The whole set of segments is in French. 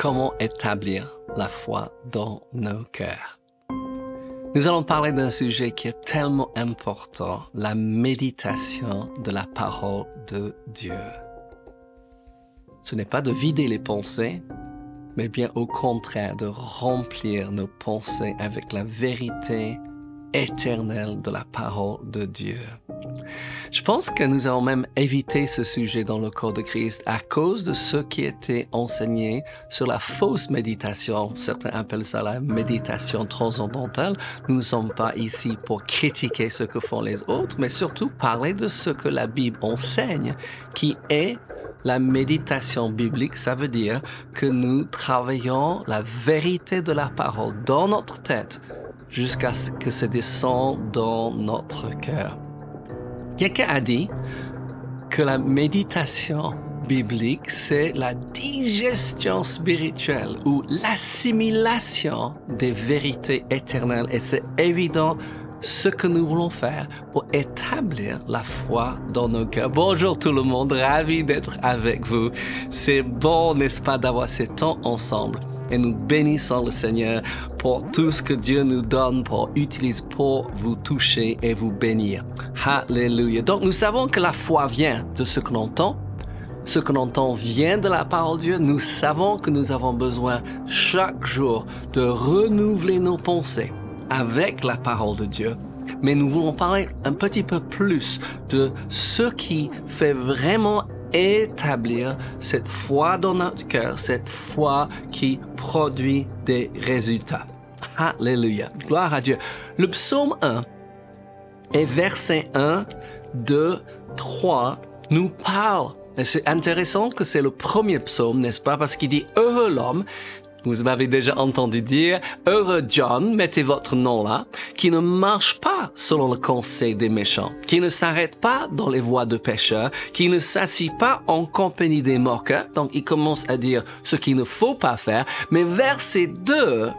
comment établir la foi dans nos cœurs. Nous allons parler d'un sujet qui est tellement important, la méditation de la parole de Dieu. Ce n'est pas de vider les pensées, mais bien au contraire de remplir nos pensées avec la vérité éternelle de la parole de Dieu. Je pense que nous avons même évité ce sujet dans le corps de Christ à cause de ce qui était enseigné sur la fausse méditation. Certains appellent ça la méditation transcendantale. Nous ne sommes pas ici pour critiquer ce que font les autres, mais surtout parler de ce que la Bible enseigne, qui est la méditation biblique, ça veut dire que nous travaillons la vérité de la parole dans notre tête jusqu'à ce que ça descende dans notre cœur. Quelqu'un a dit que la méditation biblique, c'est la digestion spirituelle ou l'assimilation des vérités éternelles. Et c'est évident ce que nous voulons faire pour établir la foi dans nos cœurs. Bonjour tout le monde, ravi d'être avec vous. C'est bon, n'est-ce pas, d'avoir ces temps ensemble et nous bénissons le Seigneur pour tout ce que Dieu nous donne pour utiliser pour vous toucher et vous bénir. Alléluia. Donc nous savons que la foi vient de ce que l'on entend. Ce que l'on entend vient de la parole de Dieu. Nous savons que nous avons besoin chaque jour de renouveler nos pensées avec la parole de Dieu. Mais nous voulons parler un petit peu plus de ce qui fait vraiment établir cette foi dans notre cœur, cette foi qui produit des résultats. Alléluia. Gloire à Dieu. Le psaume 1 et verset 1, 2, 3 nous parle. C'est intéressant que c'est le premier psaume, n'est-ce pas? Parce qu'il dit heureux l'homme vous m'avez déjà entendu dire, heureux John, mettez votre nom là, qui ne marche pas selon le conseil des méchants, qui ne s'arrête pas dans les voies de pécheurs, qui ne s'assit pas en compagnie des moqueurs. Donc il commence à dire ce qu'il ne faut pas faire. Mais verset 2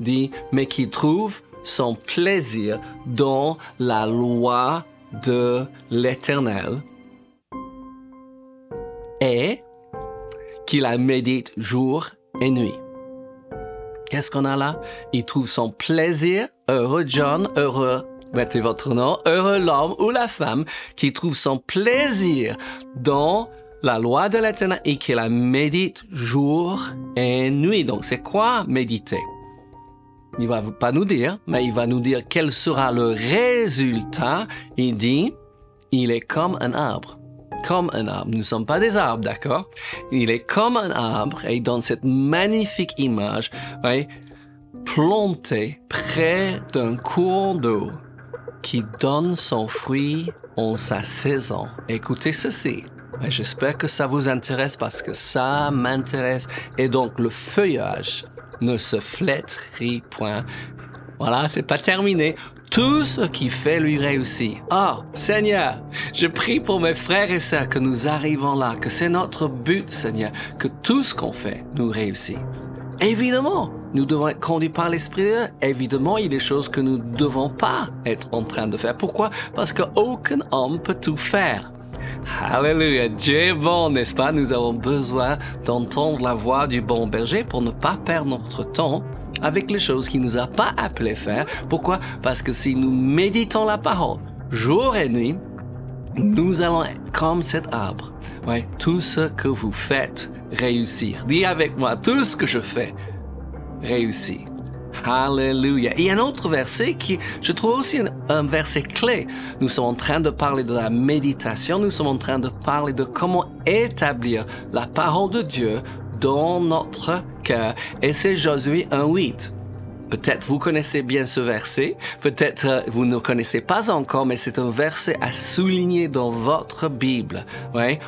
dit, mais qui trouve son plaisir dans la loi de l'Éternel et qui la médite jour et nuit. Qu'est-ce qu'on a là? Il trouve son plaisir, heureux John, heureux, mettez votre nom, heureux l'homme ou la femme qui trouve son plaisir dans la loi de l'éternel et qui la médite jour et nuit. Donc c'est quoi méditer? Il va pas nous dire, mais il va nous dire quel sera le résultat. Il dit, il est comme un arbre comme un arbre. Nous ne sommes pas des arbres, d'accord? Il est comme un arbre et dans cette magnifique image, ouais, planté près d'un courant d'eau qui donne son fruit en sa saison. Écoutez ceci. J'espère que ça vous intéresse parce que ça m'intéresse. Et donc le feuillage ne se flétrit point. Voilà, c'est pas terminé tout ce qui fait lui réussir. Oh, Seigneur, je prie pour mes frères et sœurs que nous arrivons là, que c'est notre but, Seigneur, que tout ce qu'on fait nous réussit. Évidemment, nous devons être conduits par l'Esprit. Évidemment, il y a des choses que nous ne devons pas être en train de faire. Pourquoi? Parce qu'aucun homme peut tout faire. Alléluia, Dieu est bon, n'est-ce pas? Nous avons besoin d'entendre la voix du bon berger pour ne pas perdre notre temps avec les choses qu'il nous a pas appelé faire. Pourquoi? Parce que si nous méditons la parole jour et nuit, nous allons être comme cet arbre. Ouais, tout ce que vous faites réussir. Dis avec moi, tout ce que je fais réussit. Alléluia. A un autre verset qui, je trouve aussi un, un, verset clé. Nous sommes en train de parler de la méditation, nous sommes en train de parler de comment établir la parole de Dieu dans notre cœur. Et c'est Josué 1.8. Peut-être vous connaissez bien ce verset, peut-être euh, vous ne connaissez pas encore, mais c'est un verset à souligner dans votre Bible,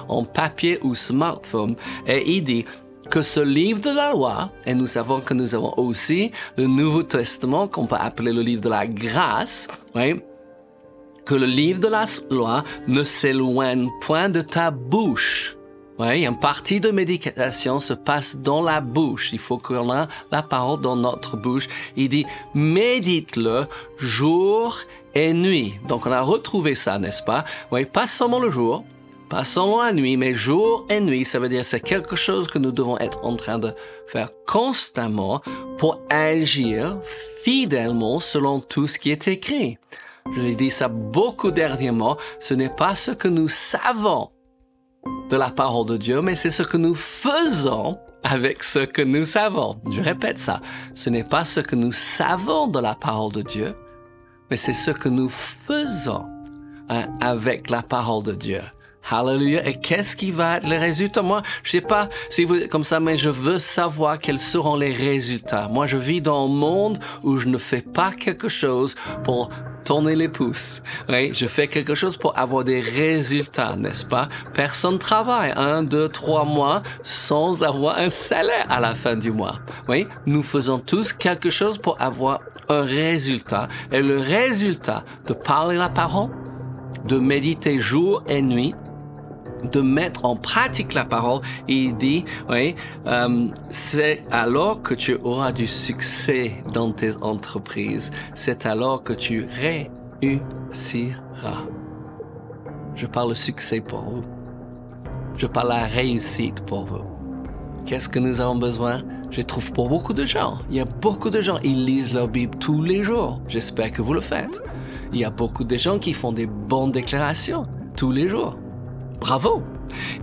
en papier ou smartphone. Et il dit que ce livre de la loi, et nous savons que nous avons aussi le Nouveau Testament qu'on peut appeler le livre de la grâce, que le livre de la loi ne s'éloigne point de ta bouche oui, une partie de méditation se passe dans la bouche. Il faut qu'on ait la parole dans notre bouche. Il dit, médite-le jour et nuit. Donc on a retrouvé ça, n'est-ce pas? Oui, pas seulement le jour, Pas seulement la nuit, mais jour et nuit. Ça veut dire c'est quelque chose que nous devons être en train de faire constamment pour agir fidèlement selon tout ce qui est écrit. Je l'ai dit ça beaucoup dernièrement. Ce n'est pas ce que nous savons de la parole de Dieu, mais c'est ce que nous faisons avec ce que nous savons. Je répète ça. Ce n'est pas ce que nous savons de la parole de Dieu, mais c'est ce que nous faisons hein, avec la parole de Dieu. Hallelujah. Et qu'est-ce qui va être les résultats? Moi, je sais pas si vous comme ça, mais je veux savoir quels seront les résultats. Moi, je vis dans un monde où je ne fais pas quelque chose pour tourner les pouces. Oui, je fais quelque chose pour avoir des résultats, n'est-ce pas? Personne travaille un, deux, trois mois sans avoir un salaire à la fin du mois. Oui, nous faisons tous quelque chose pour avoir un résultat. Et le résultat de parler la parole, de méditer jour et nuit, de mettre en pratique la parole. Il dit, oui, euh, c'est alors que tu auras du succès dans tes entreprises. C'est alors que tu réussiras. Je parle de succès pour vous. Je parle de réussite pour vous. Qu'est-ce que nous avons besoin? Je trouve pour beaucoup de gens. Il y a beaucoup de gens, ils lisent leur Bible tous les jours. J'espère que vous le faites. Il y a beaucoup de gens qui font des bonnes déclarations tous les jours. Bravo!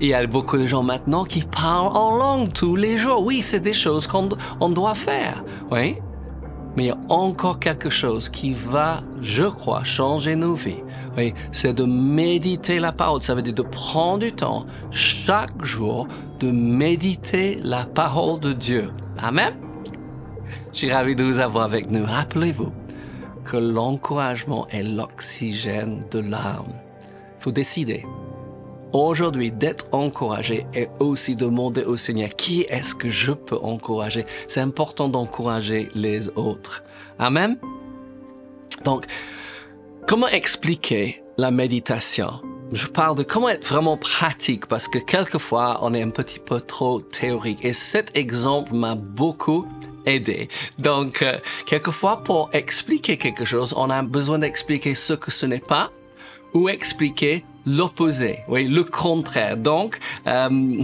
Il y a beaucoup de gens maintenant qui parlent en langue tous les jours. Oui, c'est des choses qu'on doit faire. Oui. Mais il y a encore quelque chose qui va, je crois, changer nos vies. Oui, c'est de méditer la parole. Ça veut dire de prendre du temps chaque jour de méditer la parole de Dieu. Amen. Je suis ravi de vous avoir avec nous. Rappelez-vous que l'encouragement est l'oxygène de l'âme. Il faut décider aujourd'hui d'être encouragé et aussi demander au Seigneur qui est-ce que je peux encourager? C'est important d'encourager les autres. Amen? Donc, comment expliquer la méditation? Je parle de comment être vraiment pratique parce que quelquefois on est un petit peu trop théorique et cet exemple m'a beaucoup aidé. Donc, euh, quelquefois pour expliquer quelque chose, on a besoin d'expliquer ce que ce n'est pas ou expliquer l'opposé, oui, le contraire. Donc, euh,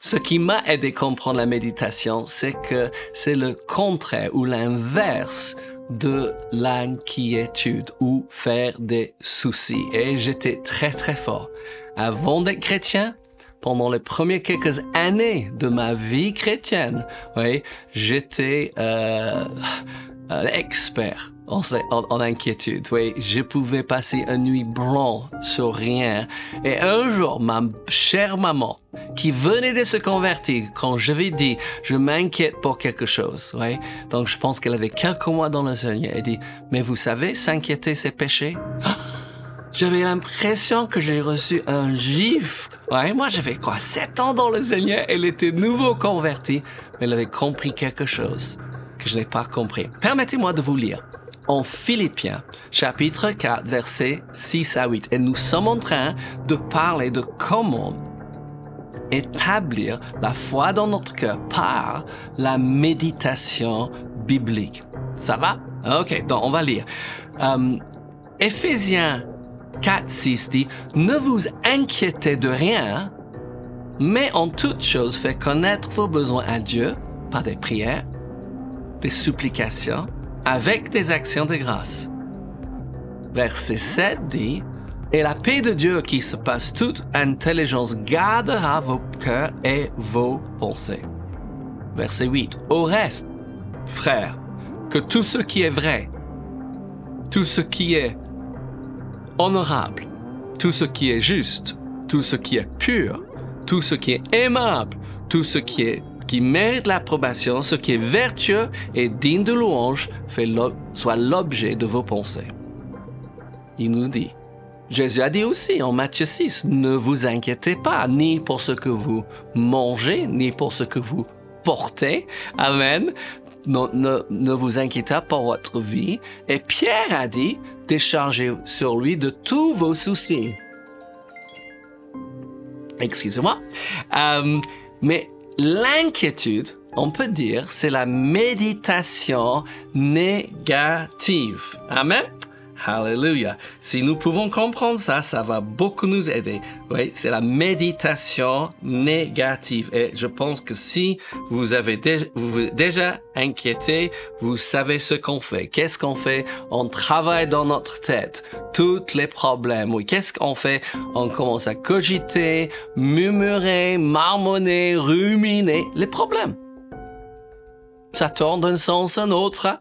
ce qui m'a aidé à comprendre la méditation, c'est que c'est le contraire ou l'inverse de l'inquiétude ou faire des soucis. Et j'étais très très fort. Avant d'être chrétien, pendant les premières quelques années de ma vie chrétienne, oui, j'étais euh, euh expert en, en, inquiétude. Oui, je pouvais passer une nuit blanche sur rien. Et un jour, ma chère maman, qui venait de se convertir, quand je lui dit, je m'inquiète pour quelque chose, oui. Donc, je pense qu'elle avait quelques mois dans le Seigneur. Elle dit, mais vous savez, s'inquiéter, c'est péché. J'avais l'impression que j'ai reçu un gif. Ouais, moi, j'avais quoi, sept ans dans le Seigneur. Elle était nouveau convertie, mais elle avait compris quelque chose que je n'ai pas compris. Permettez-moi de vous lire en Philippiens, chapitre 4, versets 6 à 8. Et nous sommes en train de parler de comment établir la foi dans notre cœur par la méditation biblique. Ça va? Ok, donc on va lire. Euh, Éphésiens 4, 6 dit, ne vous inquiétez de rien, mais en toute chose faites connaître vos besoins à Dieu par des prières, des supplications avec des actions de grâce. Verset 7 dit, Et la paix de Dieu qui se passe toute intelligence gardera vos cœurs et vos pensées. Verset 8. Au reste, frères, que tout ce qui est vrai, tout ce qui est honorable, tout ce qui est juste, tout ce qui est pur, tout ce qui est aimable, tout ce qui est qui mérite l'approbation, ce qui est vertueux et digne de louange, fait soit l'objet de vos pensées. Il nous dit, Jésus a dit aussi en Matthieu 6, ne vous inquiétez pas, ni pour ce que vous mangez, ni pour ce que vous portez. Amen. Ne, ne, vous inquiétez pas pour votre vie. Et Pierre a dit, déchargez sur lui de tous vos soucis. Excusez-moi. Euh, mais L'inquiétude, on peut dire, c'est la méditation négative. Amen? Alléluia. Si nous pouvons comprendre ça, ça va beaucoup nous aider. Oui, c'est la méditation négative. Et je pense que si vous avez déjà inquiété, vous savez ce qu'on fait. Qu'est-ce qu'on fait? On travaille dans notre tête. Tous les problèmes. Oui, qu'est-ce qu'on fait? On commence à cogiter, murmurer, marmonner, ruminer les problèmes. Ça tourne d'un sens à un autre,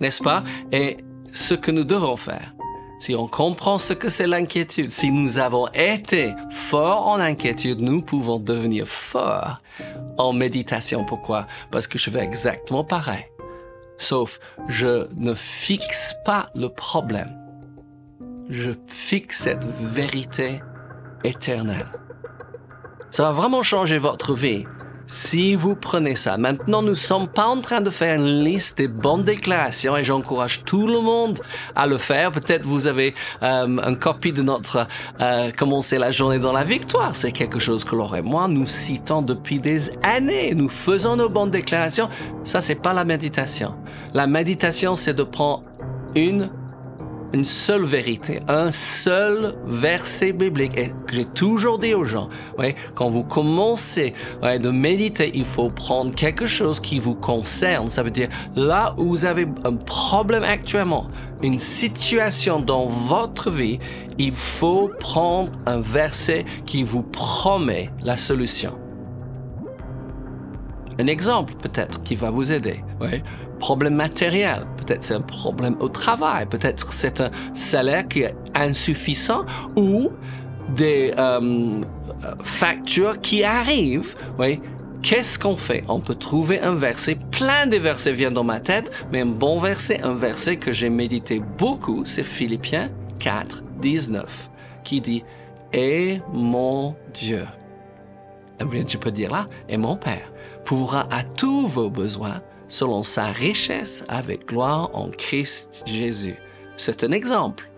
n'est-ce pas? Et ce que nous devons faire. Si on comprend ce que c'est l'inquiétude, si nous avons été forts en inquiétude, nous pouvons devenir forts en méditation. Pourquoi? Parce que je fais exactement pareil. Sauf, je ne fixe pas le problème. Je fixe cette vérité éternelle. Ça va vraiment changer votre vie si vous prenez ça, maintenant nous ne sommes pas en train de faire une liste des bonnes déclarations et j'encourage tout le monde à le faire. Peut-être vous avez euh, une copie de notre euh, Commencer la journée dans la victoire. C'est quelque chose que Laure et moi nous citons depuis des années. Nous faisons nos bonnes déclarations. Ça, c'est pas la méditation. La méditation, c'est de prendre une une seule vérité, un seul verset biblique. Et j'ai toujours dit aux gens, ouais, quand vous commencez ouais, de méditer, il faut prendre quelque chose qui vous concerne. Ça veut dire là où vous avez un problème actuellement, une situation dans votre vie, il faut prendre un verset qui vous promet la solution. Un exemple peut-être qui va vous aider. Problème matériel, peut-être c'est un problème au travail, peut-être c'est un salaire qui est insuffisant ou des euh, factures qui arrivent. Qu'est-ce qu'on fait? On peut trouver un verset, plein de versets viennent dans ma tête, mais un bon verset, un verset que j'ai médité beaucoup, c'est Philippiens 4, 19, qui dit Et mon Dieu, eh tu peux dire là, et mon Père, pourra à tous vos besoins selon sa richesse avec gloire en Christ Jésus. C'est un exemple.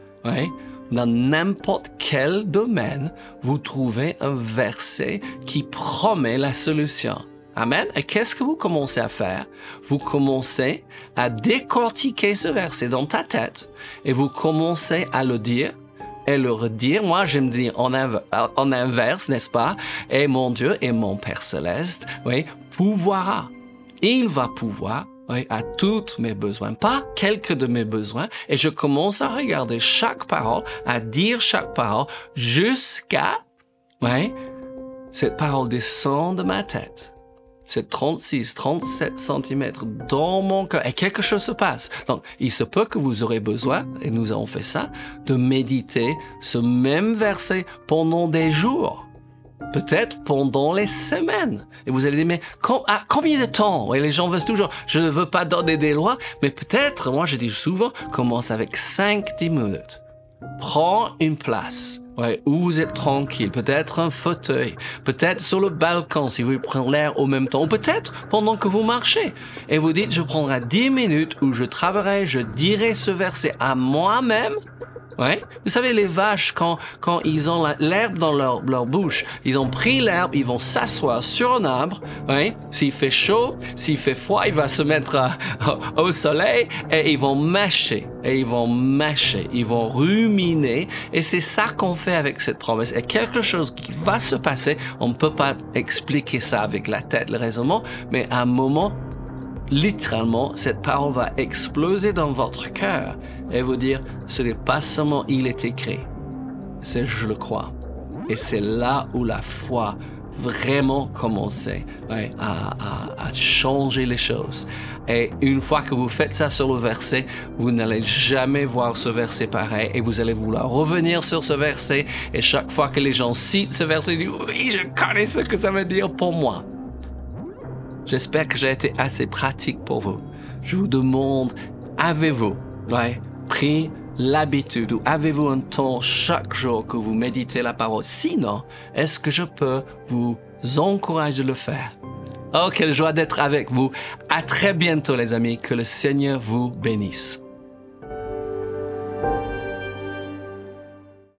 Dans n'importe quel domaine, vous trouvez un verset qui promet la solution. Amen. Et qu'est-ce que vous commencez à faire? Vous commencez à décortiquer ce verset dans ta tête et vous commencez à le dire et le redire. Moi, je me dis en, en inverse, n'est-ce pas? Et mon Dieu et mon Père céleste, oui, pouvoira il va pouvoir à tous mes besoins, pas quelques de mes besoins, et je commence à regarder chaque parole, à dire chaque parole, jusqu'à, ouais, cette parole descend de ma tête. C'est 36, 37 cm dans mon cœur et quelque chose se passe. Donc, il se peut que vous aurez besoin, et nous avons fait ça, de méditer ce même verset pendant des jours peut-être pendant les semaines. Et vous allez dire, mais à combien de temps? Et les gens veulent toujours, je ne veux pas donner des lois, mais peut-être, moi je dis souvent, commence avec 5-10 minutes. Prends une place. Ouais, où vous êtes tranquille, peut-être un fauteuil, peut-être sur le balcon si vous prendre l'air au même temps, ou peut-être pendant que vous marchez. Et vous dites, je prendrai 10 minutes où je travaillerai, je dirai ce verset à moi-même Vous savez, les vaches, quand, quand ils ont l'herbe dans leur, leur bouche, ils ont pris l'herbe, ils vont s'asseoir sur un arbre. Ouais. S'il fait chaud, s'il fait froid, il va se mettre euh, au soleil et ils vont mâcher. Et ils vont mâcher, ils vont ruminer. Et c'est ça qu'on fait avec cette promesse. Et quelque chose qui va se passer, on ne peut pas expliquer ça avec la tête, le raisonnement, mais à un moment, littéralement, cette parole va exploser dans votre cœur et vous dire, ce n'est pas seulement il est écrit, c'est je le crois. Et c'est là où la foi vraiment commençait à, à, changer les choses. Et une fois que vous faites ça sur le verset, vous n'allez jamais voir ce verset pareil et vous allez vouloir revenir sur ce verset. Et chaque fois que les gens citent ce verset, ils disent oui, je connais ce que ça veut dire pour moi. J'espère que j'ai été assez pratique pour vous. Je vous demande, avez-vous pris l'habitude ou avez-vous un temps chaque jour que vous méditez la parole? Sinon, est-ce que je peux vous encourager de le faire? Oh, quelle joie d'être avec vous. À très bientôt les amis. Que le Seigneur vous bénisse.